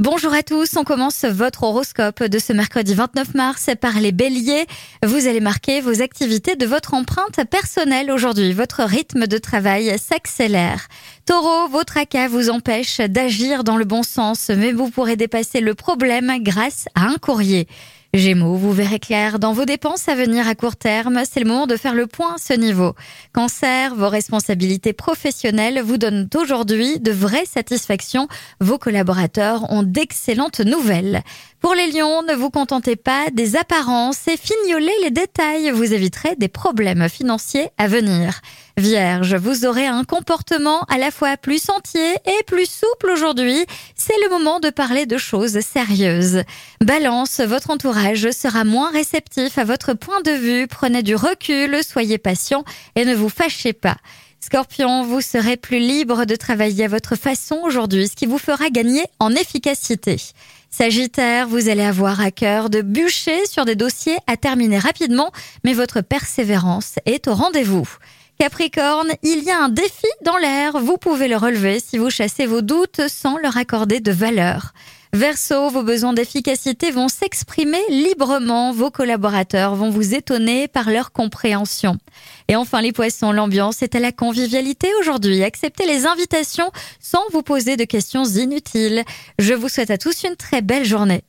Bonjour à tous, on commence votre horoscope de ce mercredi 29 mars par les béliers. Vous allez marquer vos activités de votre empreinte personnelle aujourd'hui. Votre rythme de travail s'accélère. Taureau, votre tracas vous empêche d'agir dans le bon sens, mais vous pourrez dépasser le problème grâce à un courrier. Gémeaux, vous verrez clair dans vos dépenses à venir à court terme. C'est le moment de faire le point à ce niveau. Cancer, vos responsabilités professionnelles vous donnent aujourd'hui de vraies satisfactions. Vos collaborateurs ont d'excellentes nouvelles. Pour les lions, ne vous contentez pas des apparences et fignolez les détails. Vous éviterez des problèmes financiers à venir. Vierge, vous aurez un comportement à la fois plus entier et plus souple aujourd'hui. C'est le moment de parler de choses sérieuses. Balance, votre entourage sera moins réceptif à votre point de vue. Prenez du recul, soyez patient et ne vous fâchez pas. Scorpion, vous serez plus libre de travailler à votre façon aujourd'hui, ce qui vous fera gagner en efficacité. Sagittaire, vous allez avoir à cœur de bûcher sur des dossiers à terminer rapidement, mais votre persévérance est au rendez-vous. Capricorne, il y a un défi dans l'air, vous pouvez le relever si vous chassez vos doutes sans leur accorder de valeur. Verseau, vos besoins d'efficacité vont s'exprimer librement, vos collaborateurs vont vous étonner par leur compréhension. Et enfin les poissons, l'ambiance est à la convivialité aujourd'hui. Acceptez les invitations sans vous poser de questions inutiles. Je vous souhaite à tous une très belle journée.